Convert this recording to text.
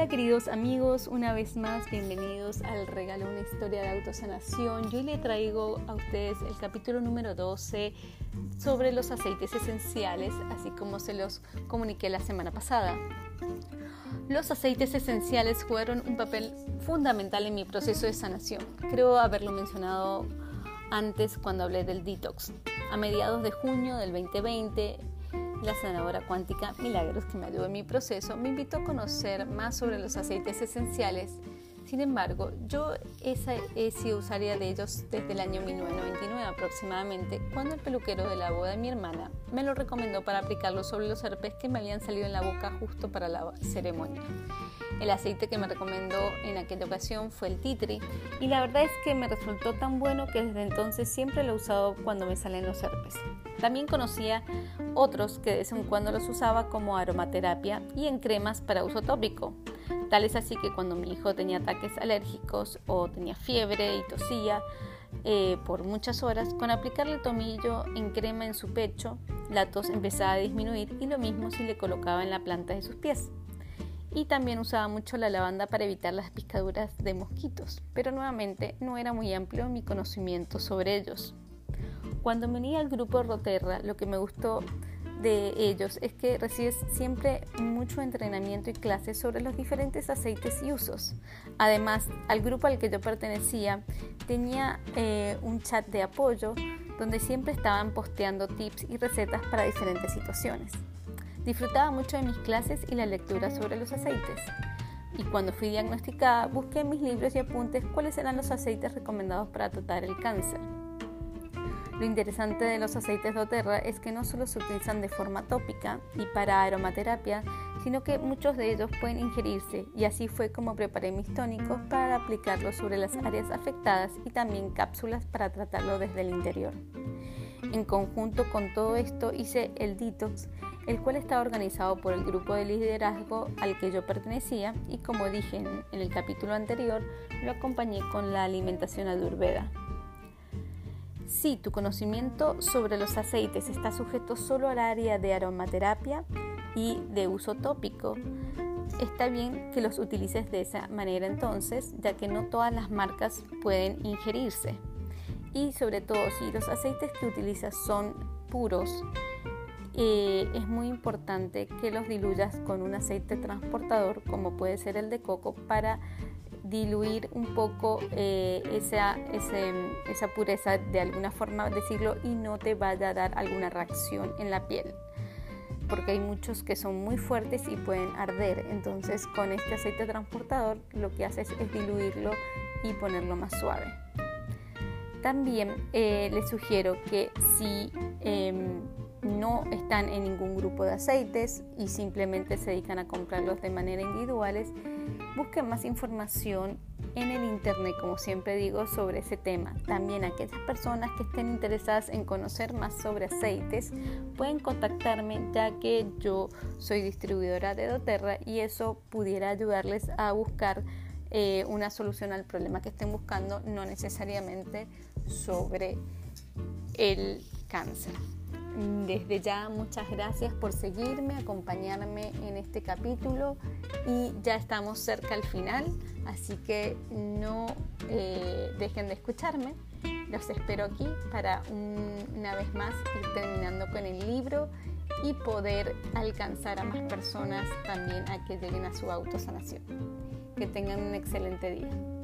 Hola queridos amigos, una vez más bienvenidos al regalo Una historia de autosanación. Yo le traigo a ustedes el capítulo número 12 sobre los aceites esenciales, así como se los comuniqué la semana pasada. Los aceites esenciales jugaron un papel fundamental en mi proceso de sanación. Creo haberlo mencionado antes cuando hablé del detox. A mediados de junio del 2020 la sanadora cuántica Milagros, que me ayudó en mi proceso, me invitó a conocer más sobre los aceites esenciales. Sin embargo, yo esa, he sido usuaria de ellos desde el año 1999 aproximadamente, cuando el peluquero de la boda de mi hermana me lo recomendó para aplicarlo sobre los herpes que me habían salido en la boca justo para la ceremonia. El aceite que me recomendó en aquella ocasión fue el titri y la verdad es que me resultó tan bueno que desde entonces siempre lo he usado cuando me salen los herpes. También conocía otros que de vez en cuando los usaba como aromaterapia y en cremas para uso tópico. Tal es así que cuando mi hijo tenía ataques alérgicos o tenía fiebre y tosía eh, por muchas horas, con aplicarle tomillo en crema en su pecho, la tos empezaba a disminuir y lo mismo si le colocaba en la planta de sus pies y también usaba mucho la lavanda para evitar las picaduras de mosquitos, pero nuevamente no era muy amplio mi conocimiento sobre ellos. Cuando me uní al grupo Roterra, lo que me gustó de ellos es que recibes siempre mucho entrenamiento y clases sobre los diferentes aceites y usos. Además, al grupo al que yo pertenecía tenía eh, un chat de apoyo donde siempre estaban posteando tips y recetas para diferentes situaciones. Disfrutaba mucho de mis clases y la lectura sobre los aceites. Y cuando fui diagnosticada, busqué en mis libros y apuntes cuáles eran los aceites recomendados para tratar el cáncer. Lo interesante de los aceites de doTERRA es que no solo se utilizan de forma tópica y para aromaterapia, sino que muchos de ellos pueden ingerirse y así fue como preparé mis tónicos para aplicarlos sobre las áreas afectadas y también cápsulas para tratarlo desde el interior. En conjunto con todo esto hice el detox el cual estaba organizado por el grupo de liderazgo al que yo pertenecía y como dije en, el capítulo anterior, lo acompañé con la alimentación ayurveda. Si tu conocimiento sobre los aceites está sujeto solo al área de aromaterapia y de uso tópico, está bien que los utilices de esa manera entonces, ya que no todas las marcas pueden ingerirse. Y sobre todo si los aceites que utilizas son puros, eh, es muy importante que los diluyas con un aceite transportador como puede ser el de coco para diluir un poco eh, esa, esa pureza de alguna forma decirlo y no te vaya a dar alguna reacción en la piel. Porque hay muchos que son muy fuertes y pueden arder. Entonces con este aceite transportador lo que haces es diluirlo y ponerlo más suave. También eh, les sugiero que si em, no están en ningún grupo de aceites y simplemente se dedican a comprarlos de manera individuales, busquen más información en el internet, como siempre digo, sobre ese tema. También aquellas personas que estén interesadas en conocer más sobre aceites pueden contactarme ya que yo soy distribuidora de doTERRA y eso pudiera ayudarles a buscar eh, una solución al problema que estén buscando, no necesariamente sobre el cáncer. Desde ya muchas gracias por seguirme, acompañarme en este capítulo y ya estamos cerca al final, así que no eh, dejen de escucharme. Los espero aquí para una vez más ir terminando con el libro y poder alcanzar a más personas también a que lleguen a su autosanación. Que tengan un excelente día.